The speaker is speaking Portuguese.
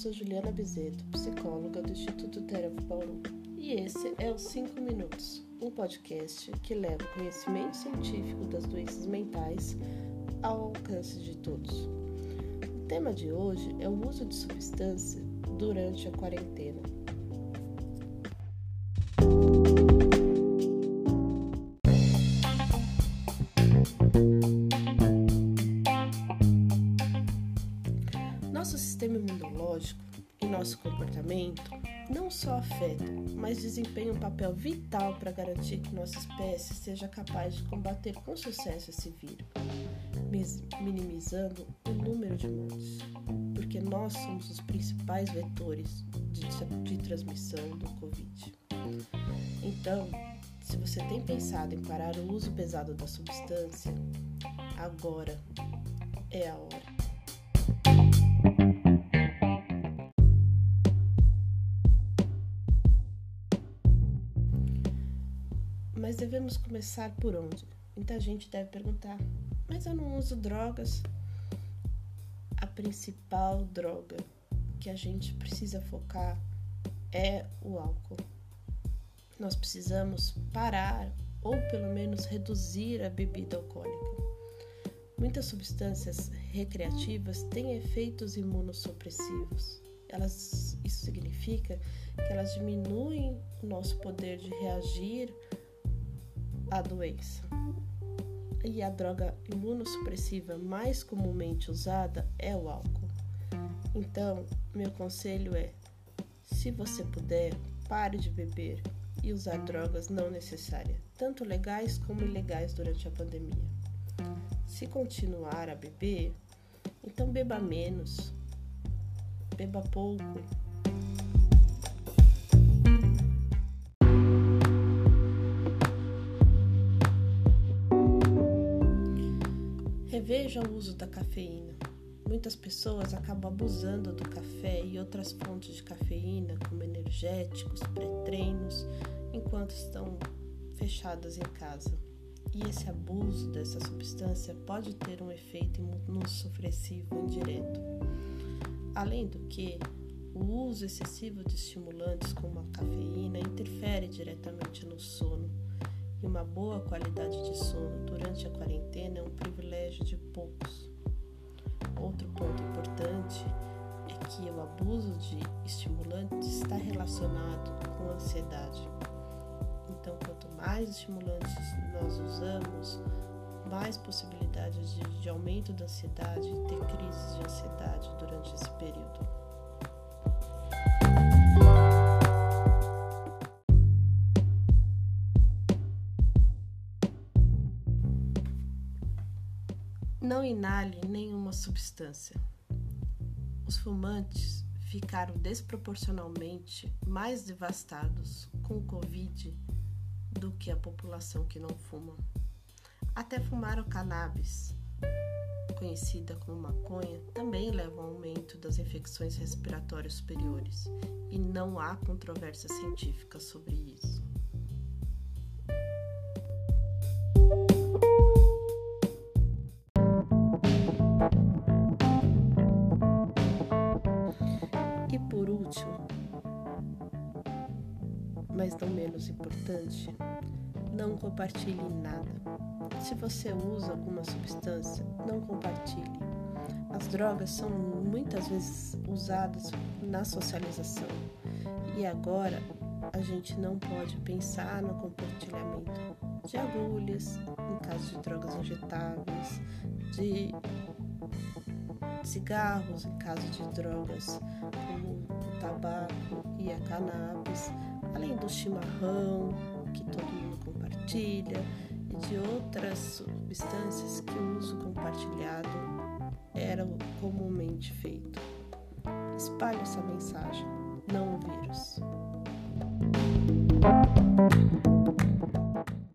sou Juliana Bizeto, psicóloga do Instituto Terapia Paulo, e esse é o 5 Minutos, um podcast que leva o conhecimento científico das doenças mentais ao alcance de todos. O tema de hoje é o uso de substância durante a quarentena. Nosso sistema imunológico e nosso comportamento não só afetam, mas desempenham um papel vital para garantir que nossa espécie seja capaz de combater com sucesso esse vírus, minimizando o número de mortes, porque nós somos os principais vetores de, de transmissão do Covid. Então, se você tem pensado em parar o uso pesado da substância, agora é a hora. Mas devemos começar por onde? Muita gente deve perguntar: mas eu não uso drogas. A principal droga que a gente precisa focar é o álcool. Nós precisamos parar ou pelo menos reduzir a bebida alcoólica. Muitas substâncias recreativas têm efeitos imunossupressivos. Elas, isso significa que elas diminuem o nosso poder de reagir à doença. E a droga imunossupressiva mais comumente usada é o álcool. Então, meu conselho é: se você puder, pare de beber e usar drogas não necessárias, tanto legais como ilegais durante a pandemia. Se continuar a beber, então beba menos, beba pouco. Reveja o uso da cafeína. Muitas pessoas acabam abusando do café e outras fontes de cafeína, como energéticos, pré-treinos, enquanto estão fechadas em casa e esse abuso dessa substância pode ter um efeito imunossupressivo indireto. Além do que, o uso excessivo de estimulantes como a cafeína interfere diretamente no sono, e uma boa qualidade de sono durante a quarentena é um privilégio de poucos. Outro ponto importante é que o abuso de estimulantes está relacionado com ansiedade. Então, quanto mais estimulantes nós usamos, mais possibilidades de, de aumento da ansiedade e ter crises de ansiedade durante esse período. Não inale nenhuma substância. Os fumantes ficaram desproporcionalmente mais devastados com o Covid do que a população que não fuma. Até fumar o cannabis, conhecida como maconha, também leva ao aumento das infecções respiratórias superiores e não há controvérsia científica sobre isso. Por último, mas não menos importante, não compartilhe nada. Se você usa alguma substância, não compartilhe. As drogas são muitas vezes usadas na socialização e agora a gente não pode pensar no compartilhamento de agulhas, em caso de drogas injetáveis, de cigarros, em caso de drogas como o tabaco e a cannabis além do chimarrão, que todo mundo compartilha, e de outras substâncias que o uso compartilhado era comumente feito. Espalhe essa mensagem, não o vírus.